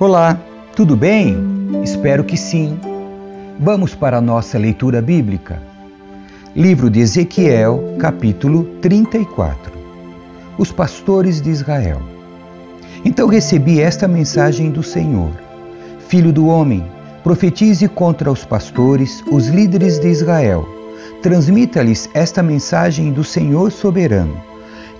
Olá, tudo bem? Espero que sim. Vamos para a nossa leitura bíblica. Livro de Ezequiel, capítulo 34. Os pastores de Israel. Então recebi esta mensagem do Senhor: Filho do homem, profetize contra os pastores, os líderes de Israel. Transmita-lhes esta mensagem do Senhor soberano.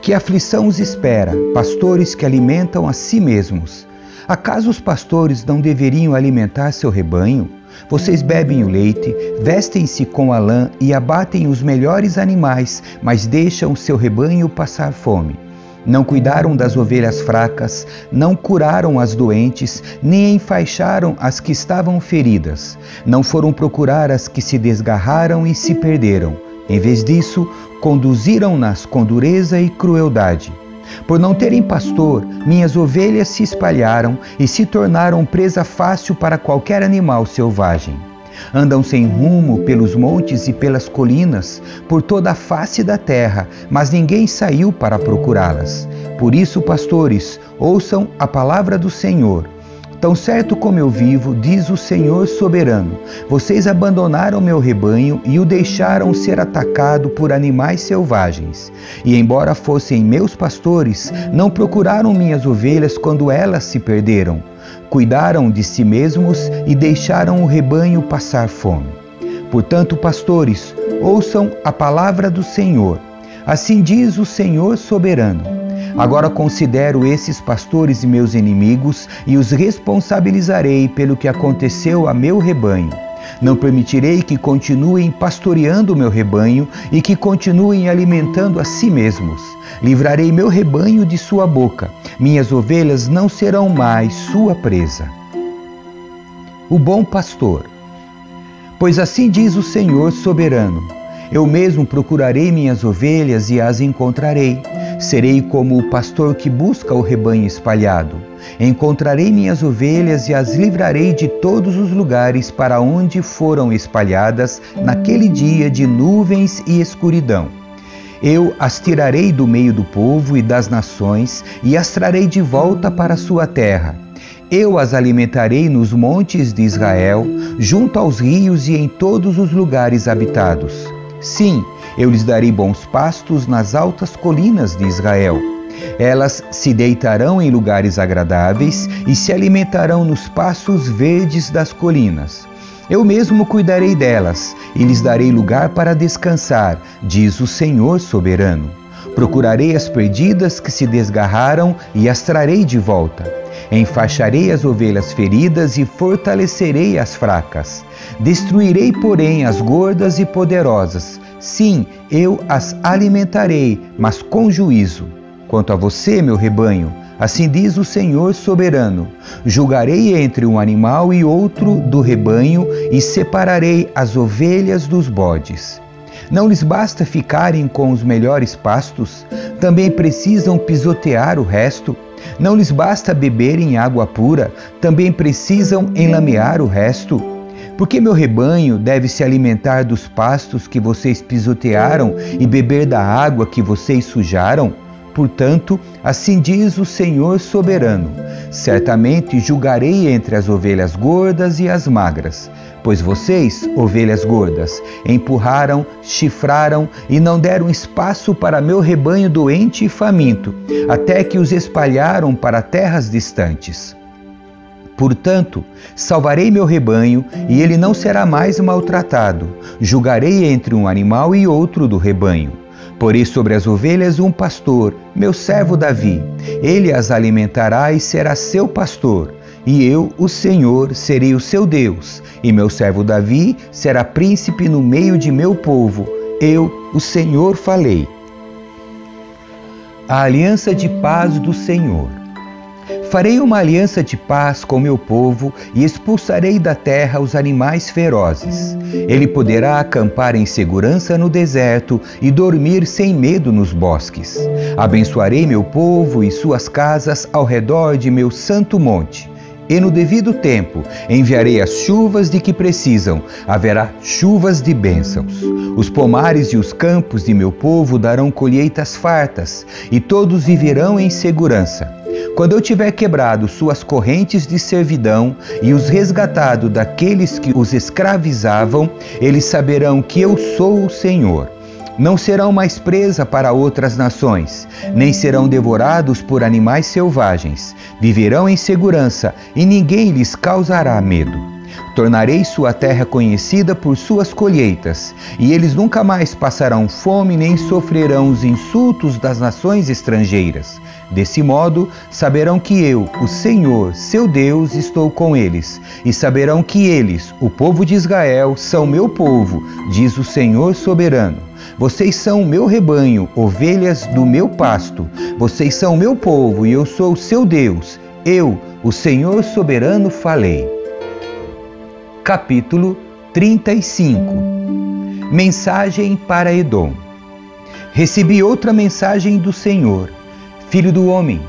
Que aflição os espera, pastores que alimentam a si mesmos Acaso os pastores não deveriam alimentar seu rebanho? Vocês bebem o leite, vestem-se com a lã e abatem os melhores animais, mas deixam seu rebanho passar fome. Não cuidaram das ovelhas fracas, não curaram as doentes, nem enfaixaram as que estavam feridas. Não foram procurar as que se desgarraram e se perderam. Em vez disso, conduziram-nas com dureza e crueldade. Por não terem pastor, minhas ovelhas se espalharam e se tornaram presa fácil para qualquer animal selvagem. Andam sem rumo pelos montes e pelas colinas, por toda a face da terra, mas ninguém saiu para procurá-las. Por isso, pastores, ouçam a palavra do Senhor. Tão certo como eu vivo, diz o Senhor soberano, vocês abandonaram meu rebanho e o deixaram ser atacado por animais selvagens. E embora fossem meus pastores, não procuraram minhas ovelhas quando elas se perderam. Cuidaram de si mesmos e deixaram o rebanho passar fome. Portanto, pastores, ouçam a palavra do Senhor. Assim diz o Senhor soberano. Agora considero esses pastores meus inimigos e os responsabilizarei pelo que aconteceu a meu rebanho. Não permitirei que continuem pastoreando o meu rebanho e que continuem alimentando a si mesmos. Livrarei meu rebanho de sua boca. Minhas ovelhas não serão mais sua presa. O bom pastor. Pois assim diz o Senhor soberano: Eu mesmo procurarei minhas ovelhas e as encontrarei Serei como o pastor que busca o rebanho espalhado. Encontrarei minhas ovelhas e as livrarei de todos os lugares para onde foram espalhadas naquele dia de nuvens e escuridão. Eu as tirarei do meio do povo e das nações e as trarei de volta para sua terra. Eu as alimentarei nos montes de Israel, junto aos rios e em todos os lugares habitados. Sim, eu lhes darei bons pastos nas altas colinas de Israel. Elas se deitarão em lugares agradáveis e se alimentarão nos pastos verdes das colinas. Eu mesmo cuidarei delas e lhes darei lugar para descansar, diz o Senhor soberano. Procurarei as perdidas que se desgarraram e as trarei de volta. Enfaixarei as ovelhas feridas e fortalecerei as fracas. Destruirei, porém, as gordas e poderosas, Sim, eu as alimentarei, mas com juízo. Quanto a você, meu rebanho, assim diz o Senhor soberano: julgarei entre um animal e outro do rebanho e separarei as ovelhas dos bodes. Não lhes basta ficarem com os melhores pastos, também precisam pisotear o resto. Não lhes basta beberem água pura, também precisam enlamear o resto. Porque meu rebanho deve se alimentar dos pastos que vocês pisotearam e beber da água que vocês sujaram? Portanto, assim diz o Senhor soberano: certamente julgarei entre as ovelhas gordas e as magras. Pois vocês, ovelhas gordas, empurraram, chifraram e não deram espaço para meu rebanho doente e faminto, até que os espalharam para terras distantes. Portanto, salvarei meu rebanho e ele não será mais maltratado. Julgarei entre um animal e outro do rebanho. Porei sobre as ovelhas um pastor, meu servo Davi. Ele as alimentará e será seu pastor. E eu, o Senhor, serei o seu Deus, e meu servo Davi será príncipe no meio de meu povo. Eu, o Senhor, falei. A aliança de paz do Senhor. Farei uma aliança de paz com meu povo e expulsarei da terra os animais ferozes. Ele poderá acampar em segurança no deserto e dormir sem medo nos bosques. Abençoarei meu povo e suas casas ao redor de meu santo monte. E no devido tempo enviarei as chuvas de que precisam, haverá chuvas de bênçãos. Os pomares e os campos de meu povo darão colheitas fartas, e todos viverão em segurança Quando eu tiver quebrado suas correntes de servidão e os resgatado daqueles que os escravizavam, eles saberão que eu sou o Senhor. Não serão mais presa para outras nações, nem serão devorados por animais selvagens. Viverão em segurança e ninguém lhes causará medo. Tornarei sua terra conhecida por suas colheitas, e eles nunca mais passarão fome nem sofrerão os insultos das nações estrangeiras. Desse modo, saberão que eu, o Senhor, seu Deus, estou com eles, e saberão que eles, o povo de Israel, são meu povo, diz o Senhor soberano. Vocês são meu rebanho, ovelhas do meu pasto. Vocês são meu povo e eu sou o seu Deus. Eu, o Senhor soberano, falei capítulo 35 Mensagem para Edom Recebi outra mensagem do Senhor, filho do homem.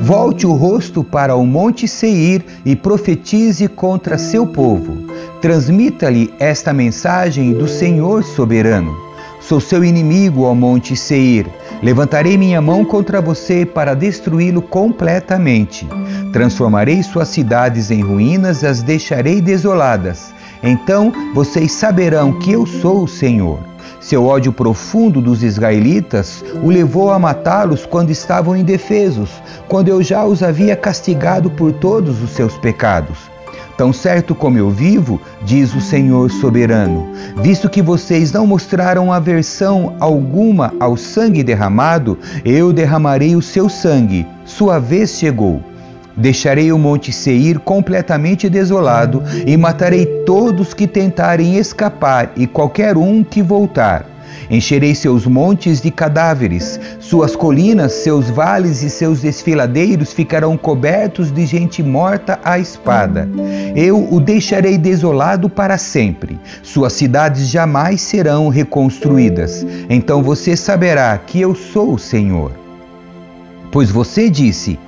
Volte o rosto para o monte Seir e profetize contra seu povo. Transmita-lhe esta mensagem do Senhor soberano. Sou seu inimigo, ó monte Seir. Levantarei minha mão contra você para destruí-lo completamente. Transformarei suas cidades em ruínas e as deixarei desoladas. Então vocês saberão que eu sou o Senhor. Seu ódio profundo dos israelitas o levou a matá-los quando estavam indefesos, quando eu já os havia castigado por todos os seus pecados. Tão certo como eu vivo, diz o Senhor soberano, visto que vocês não mostraram aversão alguma ao sangue derramado, eu derramarei o seu sangue. Sua vez chegou. Deixarei o monte Seir completamente desolado e matarei todos que tentarem escapar e qualquer um que voltar. Encherei seus montes de cadáveres, suas colinas, seus vales e seus desfiladeiros ficarão cobertos de gente morta à espada. Eu o deixarei desolado para sempre. Suas cidades jamais serão reconstruídas. Então você saberá que eu sou o Senhor. Pois você disse: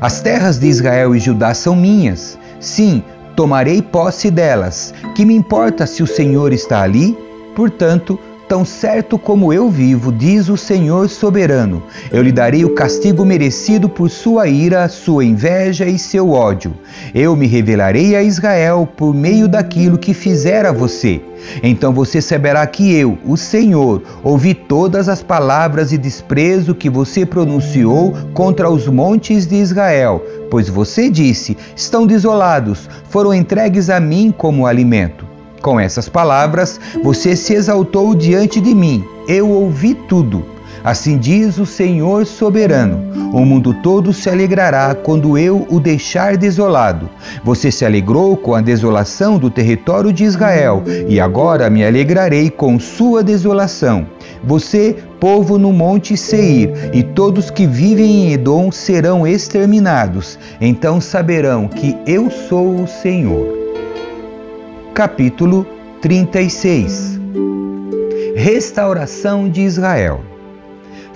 As terras de Israel e Judá são minhas. Sim, tomarei posse delas. Que me importa se o Senhor está ali? Portanto, Tão certo como eu vivo, diz o Senhor soberano, eu lhe darei o castigo merecido por sua ira, sua inveja e seu ódio. Eu me revelarei a Israel por meio daquilo que fizer a você. Então você saberá que eu, o Senhor, ouvi todas as palavras e desprezo que você pronunciou contra os montes de Israel, pois você disse: estão desolados, foram entregues a mim como alimento. Com essas palavras, você se exaltou diante de mim. Eu ouvi tudo. Assim diz o Senhor soberano: o mundo todo se alegrará quando eu o deixar desolado. Você se alegrou com a desolação do território de Israel, e agora me alegrarei com sua desolação. Você, povo no monte Seir, e todos que vivem em Edom serão exterminados. Então saberão que eu sou o Senhor capítulo 36 Restauração de Israel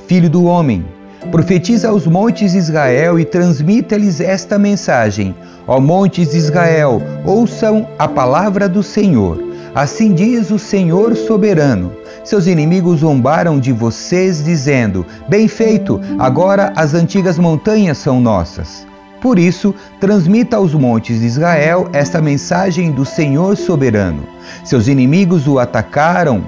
Filho do homem, profetiza aos montes de Israel e transmita-lhes esta mensagem: Ó montes de Israel, ouçam a palavra do Senhor. Assim diz o Senhor soberano: Seus inimigos zombaram de vocês, dizendo: Bem feito, agora as antigas montanhas são nossas. Por isso, transmita aos montes de Israel esta mensagem do Senhor soberano. Seus inimigos o atacaram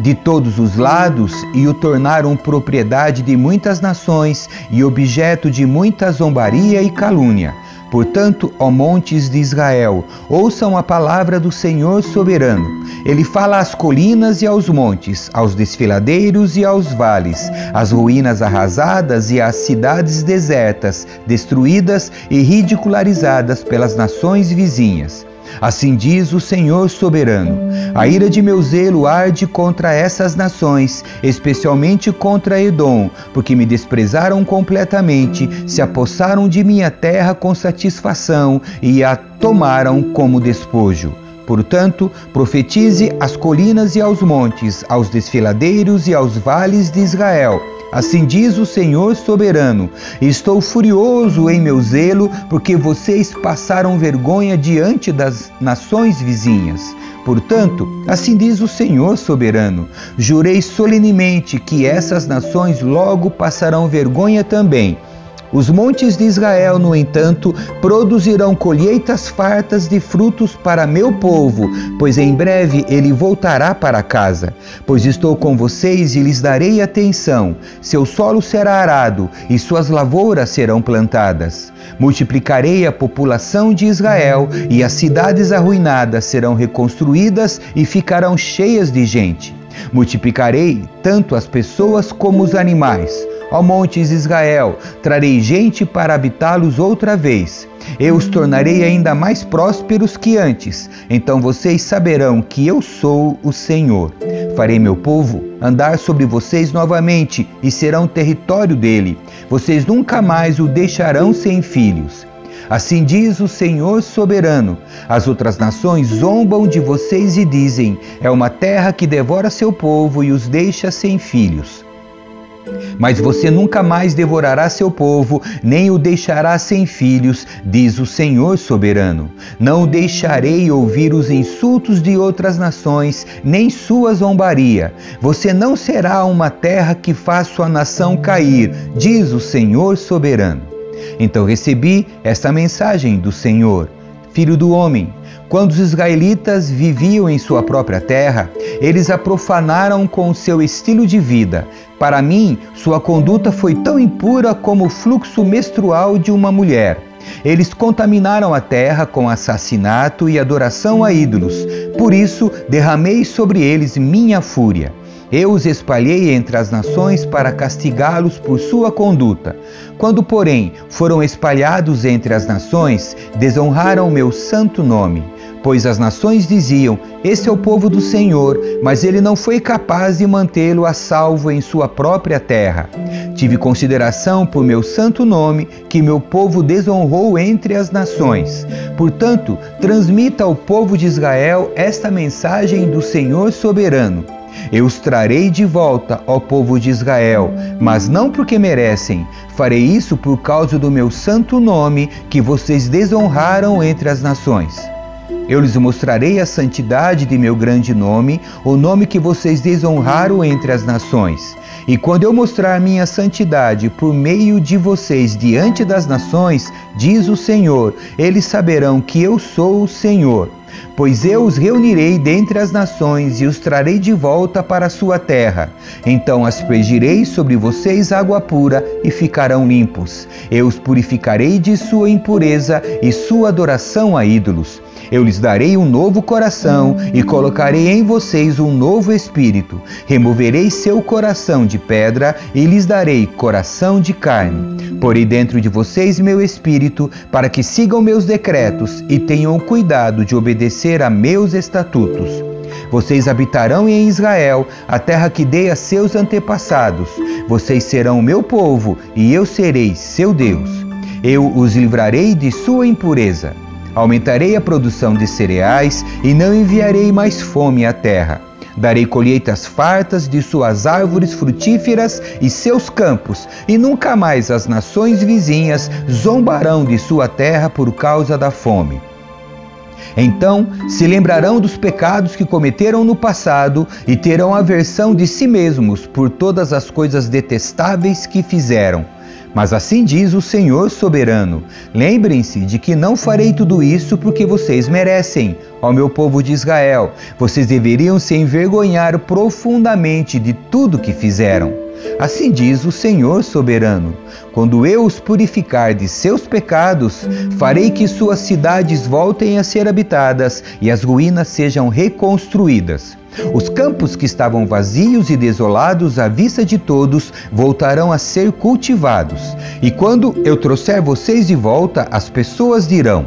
de todos os lados e o tornaram propriedade de muitas nações e objeto de muita zombaria e calúnia. Portanto, ó montes de Israel, ouçam a palavra do Senhor soberano. Ele fala às colinas e aos montes, aos desfiladeiros e aos vales, às ruínas arrasadas e às cidades desertas, destruídas e ridicularizadas pelas nações vizinhas. Assim diz o Senhor soberano: A ira de meu zelo arde contra essas nações, especialmente contra Edom, porque me desprezaram completamente, se apossaram de minha terra com satisfação e a tomaram como despojo. Portanto, profetize às colinas e aos montes, aos desfiladeiros e aos vales de Israel Assim diz o Senhor soberano: Estou furioso em meu zelo, porque vocês passaram vergonha diante das nações vizinhas. Portanto, assim diz o Senhor soberano: Jurei solenemente que essas nações logo passarão vergonha também. Os montes de Israel, no entanto, produzirão colheitas fartas de frutos para meu povo, pois em breve ele voltará para casa. Pois estou com vocês e lhes darei atenção. Seu solo será arado e suas lavouras serão plantadas. Multiplicarei a população de Israel e as cidades arruinadas serão reconstruídas e ficarão cheias de gente. Multiplicarei tanto as pessoas como os animais Ó montes Israel, trarei gente para habitá-los outra vez. Eu os tornarei ainda mais prósperos que antes. Então vocês saberão que eu sou o Senhor. Farei meu povo andar sobre vocês novamente e serão território dele. Vocês nunca mais o deixarão sem filhos. Assim diz o Senhor soberano: As outras nações zombam de vocês e dizem: É uma terra que devora seu povo e os deixa sem filhos. Mas você nunca mais devorará seu povo, nem o deixará sem filhos, diz o Senhor soberano. Não deixarei ouvir os insultos de outras nações, nem sua zombaria. Você não será uma terra que faz sua nação cair, diz o Senhor soberano. Então recebi esta mensagem do Senhor: Filho do homem, quando os israelitas viviam em sua própria terra, eles a profanaram com seu estilo de vida. Para mim, sua conduta foi tão impura como o fluxo menstrual de uma mulher. Eles contaminaram a terra com assassinato e adoração a ídolos. Por isso, derramei sobre eles minha fúria. Eu os espalhei entre as nações para castigá-los por sua conduta. Quando, porém, foram espalhados entre as nações, desonraram meu santo nome pois as nações diziam: Este é o povo do Senhor, mas ele não foi capaz de mantê-lo a salvo em sua própria terra. Tive consideração por meu santo nome, que meu povo desonrou entre as nações. Portanto, transmita ao povo de Israel esta mensagem do Senhor soberano. Eu os trarei de volta ao povo de Israel, mas não porque merecem. Farei isso por causa do meu santo nome, que vocês desonraram entre as nações. Eu lhes mostrarei a santidade de meu grande nome, o nome que vocês desonraram entre as nações. E quando eu mostrar minha santidade por meio de vocês diante das nações, diz o Senhor, eles saberão que eu sou o Senhor. Pois eu os reunirei dentre as nações e os trarei de volta para a sua terra. Então aspergirei sobre vocês água pura e ficarão limpos. Eu os purificarei de sua impureza e sua adoração a ídolos. Eu lhes darei um novo coração e colocarei em vocês um novo espírito. Removerei seu coração de pedra e lhes darei coração de carne. Porei dentro de vocês meu espírito para que sigam meus decretos e tenham cuidado de obedecer a meus estatutos. Vocês habitarão em Israel, a terra que dei a seus antepassados. Vocês serão meu povo e eu serei seu Deus. Eu os livrarei de sua impureza. Aumentarei a produção de cereais e não enviarei mais fome à terra. Darei colheitas fartas de suas árvores frutíferas e seus campos, e nunca mais as nações vizinhas zombarão de sua terra por causa da fome. Então se lembrarão dos pecados que cometeram no passado e terão aversão de si mesmos por todas as coisas detestáveis que fizeram mas assim diz o Senhor soberano: lembrem-se de que não farei tudo isso porque vocês merecem, ó meu povo de Israel. Vocês deveriam se envergonhar profundamente de tudo que fizeram. Assim diz o Senhor soberano: Quando eu os purificar de seus pecados, farei que suas cidades voltem a ser habitadas e as ruínas sejam reconstruídas. Os campos que estavam vazios e desolados à vista de todos voltarão a ser cultivados. E quando eu trouxer vocês de volta, as pessoas dirão: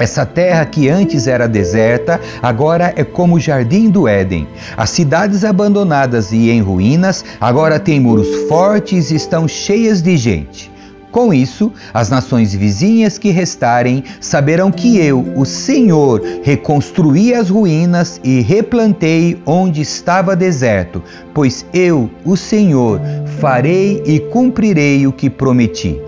essa terra que antes era deserta, agora é como o jardim do Éden. As cidades abandonadas e em ruínas agora têm muros fortes e estão cheias de gente. Com isso, as nações vizinhas que restarem saberão que eu, o Senhor, reconstruí as ruínas e replantei onde estava deserto, pois eu, o Senhor, farei e cumprirei o que prometi.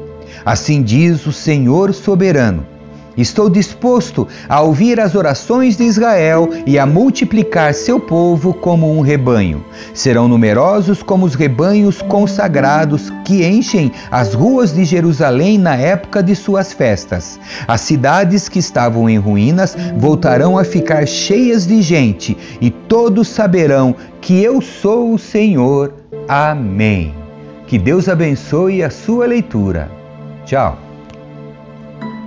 Assim diz o Senhor soberano Estou disposto a ouvir as orações de Israel e a multiplicar seu povo como um rebanho. Serão numerosos como os rebanhos consagrados que enchem as ruas de Jerusalém na época de suas festas. As cidades que estavam em ruínas voltarão a ficar cheias de gente, e todos saberão que eu sou o Senhor. Amém. Que Deus abençoe a sua leitura. Tchau.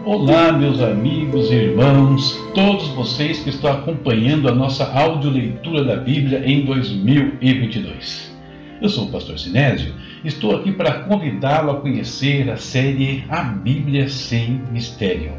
Olá, meus amigos e irmãos, todos vocês que estão acompanhando a nossa audioleitura da Bíblia em 2022. Eu sou o pastor Sinésio, estou aqui para convidá-lo a conhecer a série A Bíblia Sem Mistério.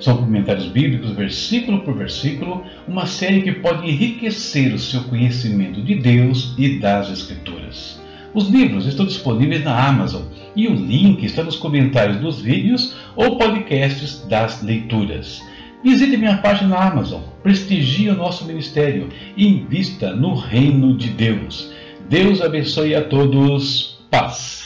São comentários bíblicos, versículo por versículo, uma série que pode enriquecer o seu conhecimento de Deus e das Escrituras. Os livros estão disponíveis na Amazon e o link está nos comentários dos vídeos ou podcasts das leituras. Visite minha página na Amazon, prestigie o nosso ministério e invista no reino de Deus. Deus abençoe a todos. Paz.